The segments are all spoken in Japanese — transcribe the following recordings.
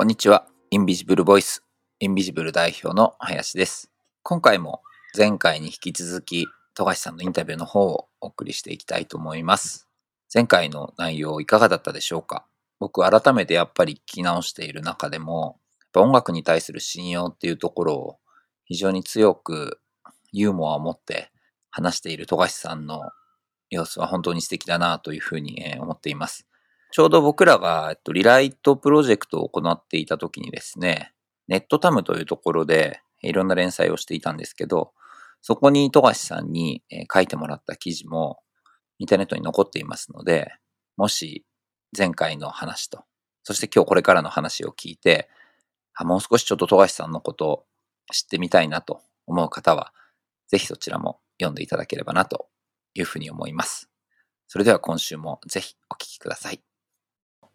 こんにちは。インビジブルボイス、インビジブル代表の林です。今回も前回に引き続き、富樫さんのインタビューの方をお送りしていきたいと思います。前回の内容いかがだったでしょうか？僕改めてやっぱり聞き直している中でも、やっぱ音楽に対する信用っていうところを非常に強くユーモアを持って話している富樫さんの様子は本当に素敵だなというふうに思っています。ちょうど僕らが、えっと、リライトプロジェクトを行っていた時にですね、ネットタムというところでいろんな連載をしていたんですけど、そこに富樫さんに書いてもらった記事もインターネットに残っていますので、もし前回の話と、そして今日これからの話を聞いて、あもう少しちょっと富樫さんのことを知ってみたいなと思う方は、ぜひそちらも読んでいただければなというふうに思います。それでは今週もぜひお聞きください。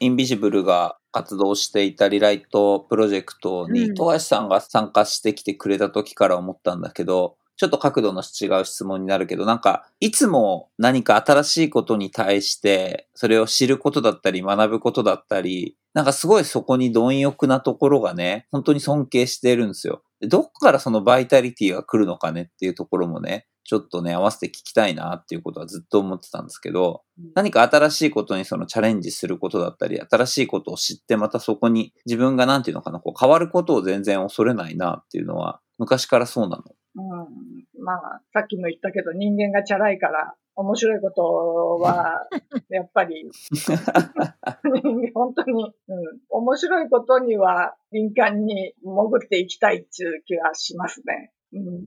インビジブルが活動していたリライトプロジェクトに、富樫さんが参加してきてくれた時から思ったんだけど、ちょっと角度の違う質問になるけど、なんか、いつも何か新しいことに対して、それを知ることだったり、学ぶことだったり、なんかすごいそこに貪欲なところがね、本当に尊敬してるんですよ。どっからそのバイタリティが来るのかねっていうところもね、ちょっとね、合わせて聞きたいなっていうことはずっと思ってたんですけど、何か新しいことにそのチャレンジすることだったり、新しいことを知ってまたそこに自分がなんていうのかな、こう変わることを全然恐れないなっていうのは、昔からそうなの。うん。まあ、さっきも言ったけど人間がチャラいから、面白いことは、やっぱり、本当に、うん、面白いことには敏感に潜っていきたいっていう気はしますね。うん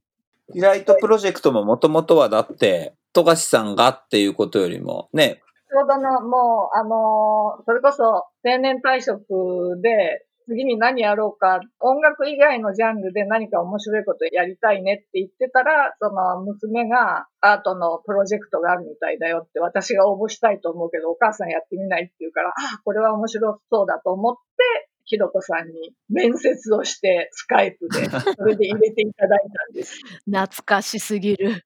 リライトプロジェクトももともとはだって、富樫さんがっていうことよりもね。ちょうどの、もう、あのー、それこそ定年退職で、次に何やろうか、音楽以外のジャンルで何か面白いことやりたいねって言ってたら、その娘がアートのプロジェクトがあるみたいだよって私が応募したいと思うけどお母さんやってみないって言うから、あ、これは面白そうだと思って、ひろこさんに面接をして、スカイプで、それで入れていただいたんです。懐かしすぎる。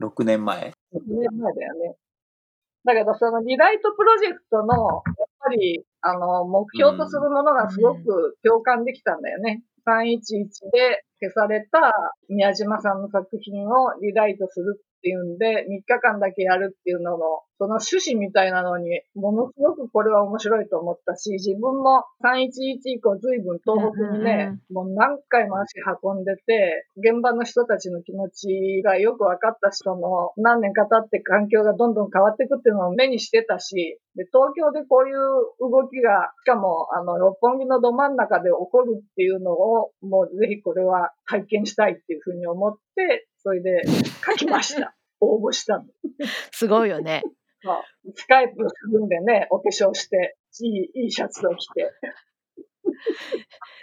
6年前 ?6 年前だよね。だけど、そのリライトプロジェクトの、やっぱり、あの、目標とするものがすごく共感できたんだよね。311で消された宮島さんの作品をリライトするっていうんで、3日間だけやるっていうのの、その趣旨みたいなのに、ものすごくこれは面白いと思ったし、自分も311以降随分東北にね、もう何回も足運んでて、現場の人たちの気持ちがよく分かった人の何年か経って環境がどんどん変わっていくっていうのを目にしてたし、で、東京でこういう動きが、しかも、あの、六本木のど真ん中で起こるっていうのを、もうぜひこれは体験したいっていうふうに思って、それで書きました。応募したの。すごいよね。スカイプするんでね、お化粧して、いい、いいシャツを着て。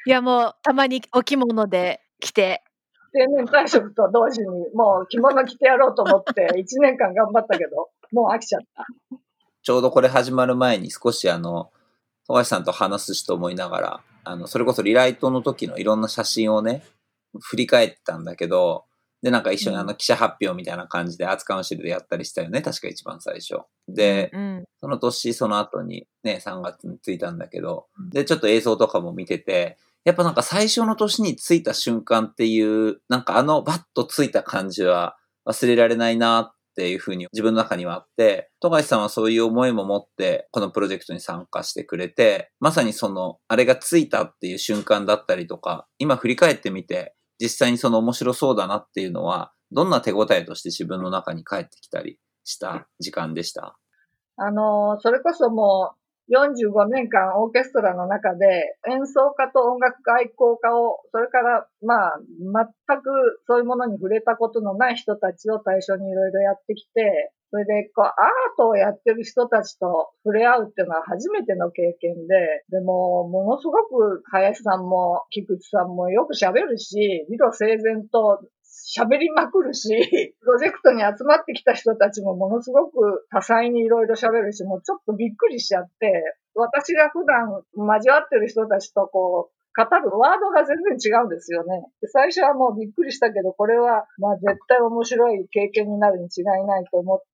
いや、もう、たまにお着物で着て。定年退職と同時に、もう着物着てやろうと思って、1年間頑張ったけど、もう飽きちゃった。ちょうどこれ始まる前に少しあの、富樫さんと話すしと思いながら、あの、それこそリライトの時のいろんな写真をね、振り返ったんだけど、で、なんか一緒にあの記者発表みたいな感じでアーツカウンシルでやったりしたよね。確か一番最初。で、うん、その年、その後にね、3月に着いたんだけど、で、ちょっと映像とかも見てて、やっぱなんか最初の年に着いた瞬間っていう、なんかあのバッと着いた感じは忘れられないなっていうふうに自分の中にはあって、富樫さんはそういう思いも持ってこのプロジェクトに参加してくれて、まさにその、あれが着いたっていう瞬間だったりとか、今振り返ってみて、実際にその面白そうだなっていうのは、どんな手応えとして自分の中に返ってきたりした時間でした？あの、それこそもう45年間オーケストラの中で演奏家と音楽愛好家を、それからまあ全くそういうものに触れたことのない人たちを対象にいろいろやってきて、それで、こう、アートをやってる人たちと触れ合うっていうのは初めての経験で、でも、ものすごく林さんも菊池さんもよく喋るし、理路整然と喋りまくるし、プロジェクトに集まってきた人たちもものすごく多彩にいろいろ喋るし、もうちょっとびっくりしちゃって、私が普段交わってる人たちとこう、語るワードが全然違うんですよね。最初はもうびっくりしたけど、これはまあ絶対面白い経験になるに違いないと思って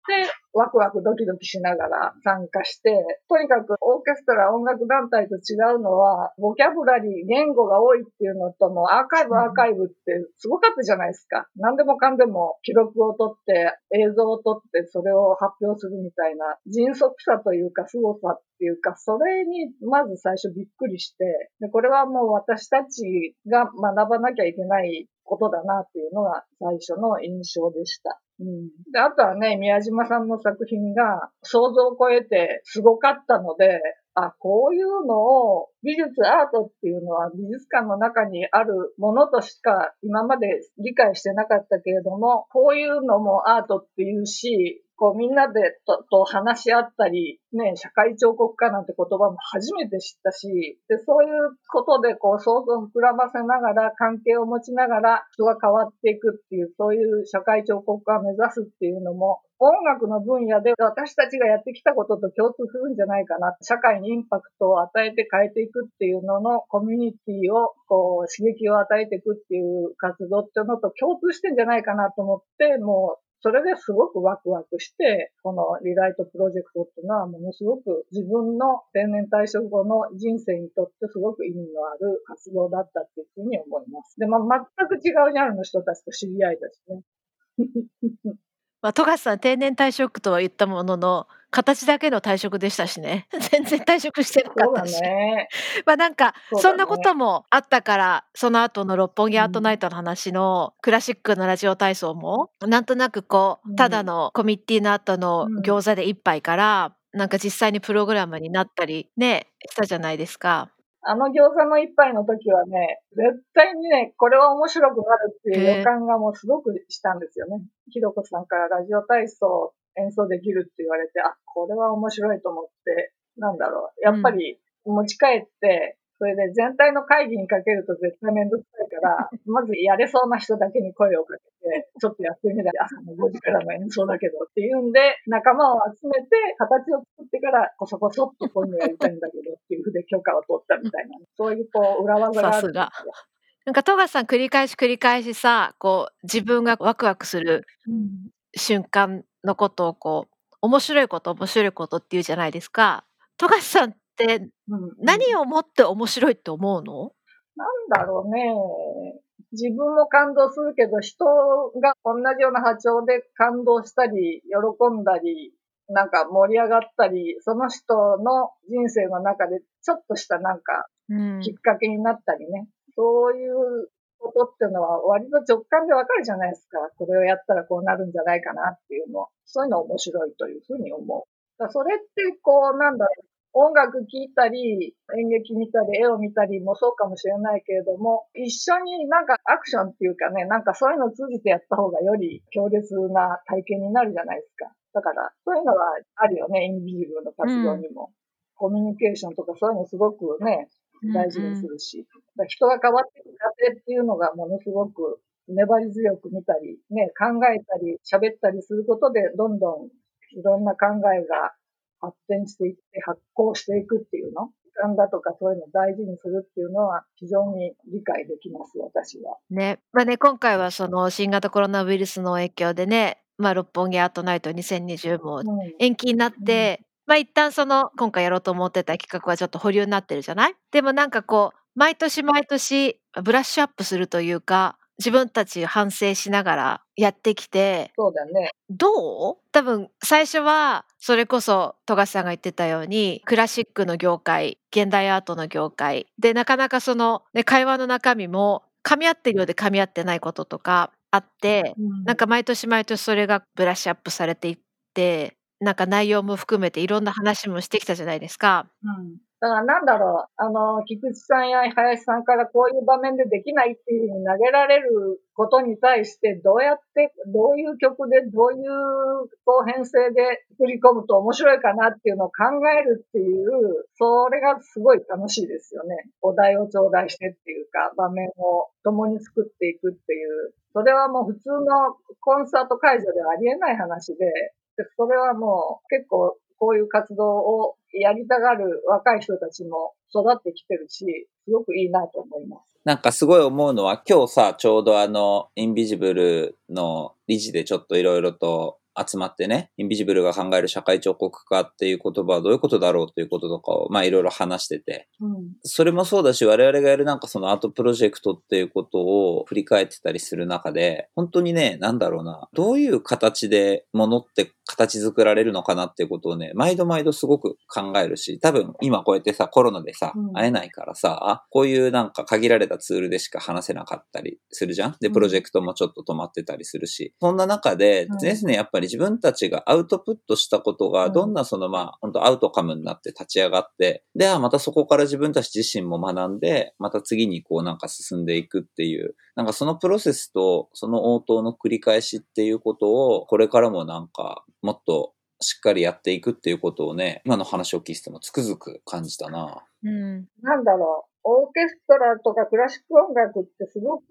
ワクワクドキドキしながら参加して、とにかくオーケストラ音楽団体と違うのは、ボキャブラリー、言語が多いっていうのとも、アーカイブ、アーカイブってすごかったじゃないですか。何でもかんでも記録を取って、映像を撮って、それを発表するみたいな、迅速さというか、凄さっていうか、それにまず最初びっくりして、でこれはもう私たちが学ばなきゃいけないことだなっていうのが最初の印象でした。うん、であとはね、宮島さんの作品が想像を超えてすごかったので、あ、こういうのを美術アートっていうのは美術館の中にあるものとしか今まで理解してなかったけれども、こういうのもアートっていうし、こうみんなでとと話し合ったり、ね、社会彫刻家なんて言葉も初めて知ったし、で、そういうことでこう想像を膨らませながら、関係を持ちながら人が変わっていくっていう、そういう社会彫刻家を目指すっていうのも、音楽の分野で私たちがやってきたことと共通するんじゃないかな。社会にインパクトを与えて変えていくっていうののコミュニティをこう刺激を与えていくっていう活動っていうのと共通してんじゃないかなと思って、もうそれですごくワクワクして、このリライトプロジェクトっていうのはものすごく自分の定年退職後の人生にとってすごく意味のある活動だったっていうふうに思います。で、まあ、全く違うジャンルの人たちと知り合いですね。まあ、富樫さん定年退職とは言ったものの形だけの退職でしたしね。全然退職してなかったし、ね。まあなんかそんなこともあったからその後の六本木アートナイトの話のクラシックのラジオ体操もなんとなくこううん。ただのコミッティの後のうん餃子で一杯からなんか実際にプログラムになったりねしたじゃないですか。あの餃子の一杯の時はね、絶対にね、これは面白くなるっていう予感がもうすごくしたんですよね。ひろこさんからラジオ体操演奏できるって言われて、あ、これは面白いと思って、なんだろう。やっぱり持ち帰って、それで全体の会議にかけると絶対めんどくさいから、まずやれそうな人だけに声をかけて、ちょっとやってみたら、朝の5時からの演奏だけどっていうんで、仲間を集めて、形を作ってから、こそこそっとこういうのやりたいんだけどっていうふうで許可を取ったみたいな、そういうこう裏技があるんですよ。なんか富樫さん繰り返し繰り返しさこう自分がワクワクする。うん瞬間のことをこう面白いこと面白いことっていうじゃないですか。富樫さんってうん何をもって面白いって思うの？なんだろうね。自分も感動するけど、人が同じような波長で感動したり、喜んだり、なんか盛り上がったり、その人の人生の中でちょっとしたなんかうんきっかけになったりね。そういうことっていうのは割と直感でわかるじゃないですか。これをやったらこうなるんじゃないかなっていうの。そういうの面白いというふうに思う。だそれってこうなんだろう。音楽聴いたり、演劇見たり、絵を見たりもそうかもしれないけれども、一緒になんかアクションっていうかね、なんかそういうのを通じてやった方がより強烈な体験になるじゃないですか。だから、そういうのはあるよね、インビジブルの活動にも。コミュニケーションとかそういうのすごくね、大事にするし、だから人が変わっていく過程っていうのがものすごく粘り強く見たり、ね、考えたり喋ったりすることで、どんどんいろんな考えが発展していって発行していくっていうの？時間だとかそういうのを大事にするっていうのは非常に理解できます、私は。ね、まあね今回はその新型コロナウイルスの影響でね、まあ六本木アートナイト2020もうん。延期になって、まあ一旦その今回やろうと思ってた企画はちょっと保留になってるじゃない？でもなんかこう毎年毎年ブラッシュアップするというか自分たち反省しながらやってきてそうだね。どう？多分最初はそれこそ富樫さんが言ってたようにクラシックの業界現代アートの業界でなかなかその、ね、会話の中身も噛み合ってるようで噛み合ってないこととかあってなんか毎年毎年それがブラッシュアップされていってなんか内容も含めていろんな話もしてきたじゃないですか。うん。だからなんだろう、あの、菊池さんや林さんからこういう場面でできないっていうふうに投げられることに対して、どうやって、どういう曲で、どういうこう編成で作り込むと面白いかなっていうのを考えるっていう、それがすごい楽しいですよね。お題を頂戴してっていうか、場面を共に作っていくっていう。それはもう普通のコンサート会場ではありえない話で、でそれはもう結構こういう活動をやりたがる若い人たちも育ってきてるし、すごくいいなと思います。なんかすごい思うのは今日さちょうどあのインビジブルの理事でちょっといろいろと集まってね、インビジブルが考える社会彫刻家っていう言葉はどういうことだろうということとかを、まあいろいろ話してて、うん。それもそうだし、我々がやるなんかそのアートプロジェクトっていうことを振り返ってたりする中で、本当にね、なんだろうな、どういう形で物って形作られるのかなっていうことをね、毎度毎度すごく考えるし、多分今こうやってさ、コロナでさうん、会えないからさ、こういうなんか限られたツールでしか話せなかったりするじゃん。で、うん。プロジェクトもちょっと止まってたりするし、そんな中でうん、ですね、やっぱり自分たちがアウトプットしたことが、うんどんなそのまあ、本当アウトカムになって立ち上がって、で、あまたそこから自分たち自身も学んで、また次にこうなんか進んでいくっていう、なんかそのプロセスとその応答の繰り返しっていうことを、これからもなんかもっとしっかりやっていくっていうことをね、今の話を聞いててもつくづく感じたな。うん。なんだろう。オーケストラとかクラシック音楽ってすごく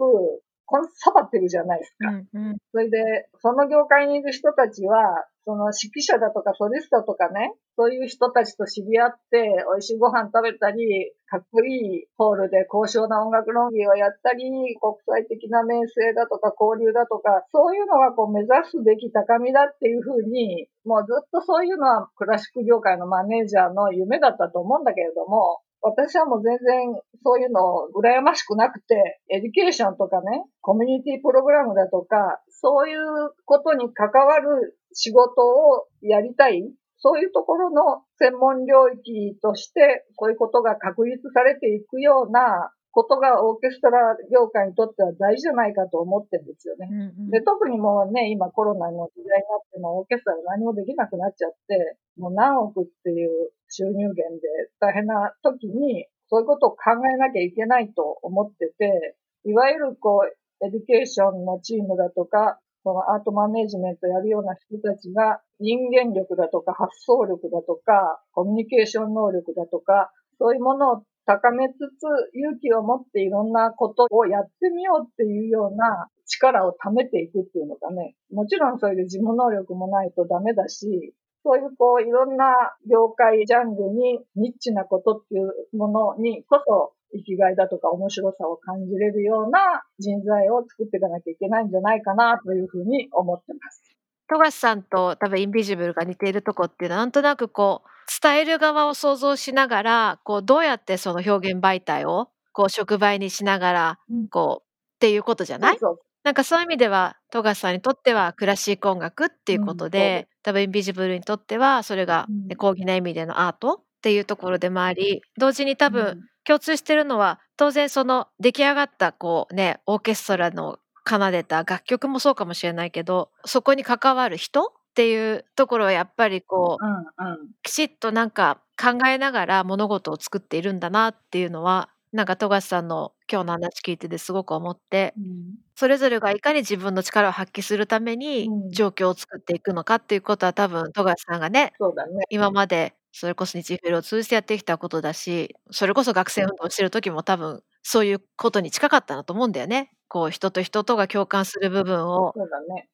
コンサバティブじゃないですか。うん。うん。それで、その業界にいる人たちは、その指揮者だとかソリストとかね、そういう人たちと知り合って、美味しいご飯食べたり、かっこいいホールで高尚な音楽論議をやったり、国際的な名声だとか交流だとか、そういうのがこう目指すべき高みだっていうふうに、もうずっとそういうのはクラシック業界のマネージャーの夢だったと思うんだけれども、私はもう全然そういうの羨ましくなくて、 education とかね、コミュニティプログラムだとか、そういうことに関わる仕事をやりたい。そういうところの専門領域として、こういうことが確立されていくようなことがオーケストラ業界にとっては大事じゃないかと思ってるんですよね。うん。で、特にもうね、今コロナの時代になってもオーケストラが何もできなくなっちゃって、もう何億っていう収入源で大変な時に、そういうことを考えなきゃいけないと思ってて、いわゆるこう、 education のチームだとか、そのアートマネジメントやるような人たちが人間力だとか発想力だとか、コミュニケーション能力だとか、そういうものを高めつつ勇気を持っていろんなことをやってみようっていうような力を貯めていくっていうのがね、もちろんそういう事務能力もないとダメだし、そういうこういろんな業界ジャンルにニッチなことっていうものにこそ生きがいだとか面白さを感じれるような人材を作っていかなきゃいけないんじゃないかなというふうに思ってます。富樫さんと多分インビジブルが似ているとこっていうのはなんとなくこう伝える側を想像しながらこうどうやってその表現媒体をこう触媒にしながらうん。こうっていうことじゃない？そうなんかそういう意味では富樫さんにとってはクラシック音楽っていうことで、多分インビジブルにとってはそれが、うん。ね、講義な意味でのアートっていうところでもあり同時に多分、うん。共通してるのは当然その出来上がったこうねオーケストラの奏でた楽曲もそうかもしれないけどそこに関わる人っていうところはやっぱりこううんうん。きちっとなんか考えながら物事を作っているんだなっていうのはなんか富樫さんの今日の話聞いててすごく思ってうんそれぞれがいかに自分の力を発揮するためにうん状況を作っていくのかっていうことは多分富樫さんがねね。今までそれこそ日フェルを通じてやってきたことだしそれこそ学生運動してる時も多分そういうことに近かったなと思うんだよね。こう人と人とが共感する部分を。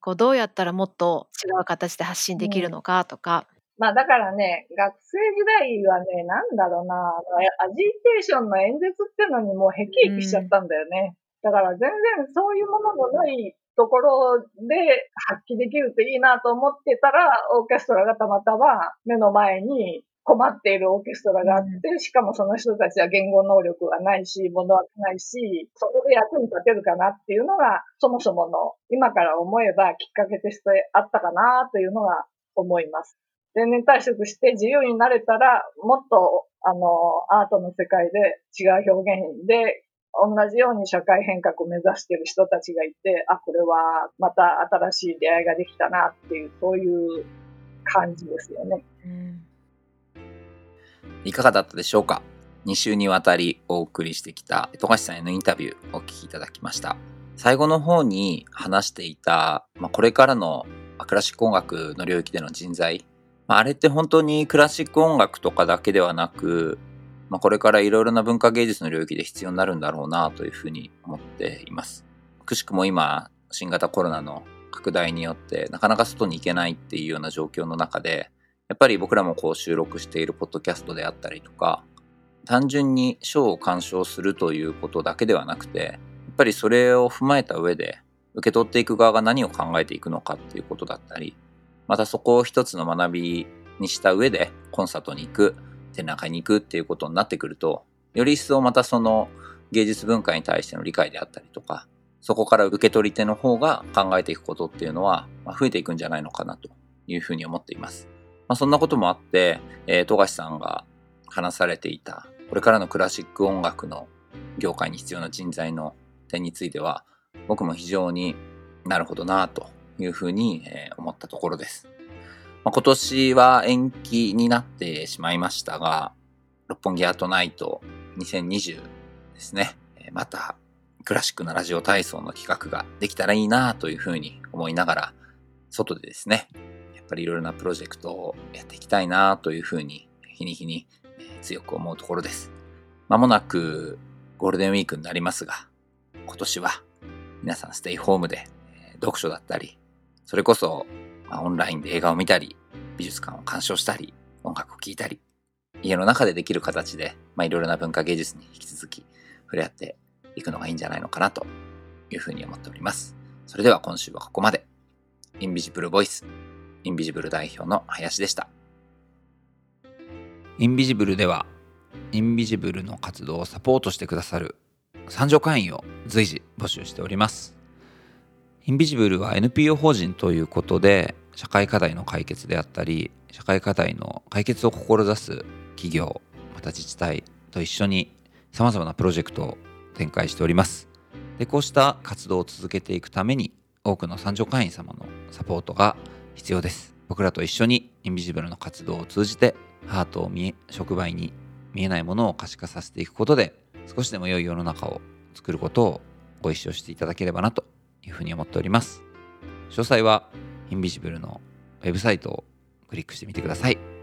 こうどうやったらもっと違う形で発信できるのかとか、まあだからね、学生時代はね、なんだろうな、アジテーションの演説ってのにもうヘキヘキしちゃったんだよね。だから全然そういうものもないところで発揮できるといいなと思ってたら、オーケストラがたまたま目の前に困っているオーケストラがあって、しかもその人たちは言語能力がないし、物はないし、そこで役に立てるかなっていうのが、そもそもの今から思えばきっかけとしてあったかなというのが思います。定年退職して自由になれたら、もっと、あの、アートの世界で違う表現で、同じように社会変革を目指している人たちがいて、あ、これはまた新しい出会いができたなっていう、そういう感じですよね。いかがだったでしょうか ?2 週にわたりお送りしてきた富樫さんへのインタビューお聞きいただきました。最後の方に話していた、まあ、これからのクラシック音楽の領域での人材。まあ、あれって本当にクラシック音楽とかだけではなく、まあ、これからいろいろな文化芸術の領域で必要になるんだろうなというふうに思っています。くしくも今、新型コロナの拡大によってなかなか外に行けないっていうような状況の中で、やっぱり僕らもこう収録しているポッドキャストであったりとか、単純に賞を鑑賞するということだけではなくて、やっぱりそれを踏まえた上で、受け取っていく側が何を考えていくのかっていうことだったり、またそこを一つの学びにした上でコンサートに行く、展覧会に行くっていうことになってくると、より一層またその芸術文化に対しての理解であったりとか、そこから受け取り手の方が考えていくことっていうのは増えていくんじゃないのかなというふうに思っています。まあ、そんなこともあって、えー、富樫さんが話されていた、これからのクラシック音楽の業界に必要な人材の点については、僕も非常になるほどなというふうに思ったところです。まあ、今年は延期になってしまいましたが、六本木アートナイト2020ですね。またクラシックなラジオ体操の企画ができたらいいなというふうに思いながら、外でですね、やっぱりいろいろなプロジェクトをやっていきたいなというふうに、日に日に強く思うところです。まもなくゴールデンウィークになりますが、今年は皆さんステイホームで読書だったり、それこそ、まオンラインで映画を見たり、美術館を鑑賞したり、音楽を聴いたり、家の中でできる形で、まあ、いろいろな文化芸術に引き続き触れ合っていくのがいいんじゃないのかなというふうに思っております。それでは今週はここまで。インビジブルボイス、インビジブル代表の林でした。インビジブルでは、インビジブルの活動をサポートしてくださる参助会員を随時募集しております。インビジブルは NPO 法人ということで、社会課題の解決であったり、社会課題の解決を志す企業、また自治体と一緒に様々なプロジェクトを展開しております。で、こうした活動を続けていくために、多くの参助会員様のサポートが必要です。僕らと一緒にインビジブルの活動を通じて、ハートを見え、触媒に見えないものを可視化させていくことで、少しでも良い世の中を作ることをご一緒していただければなというふうに思っております。詳細はインビジブルのウェブサイトをクリックしてみてください。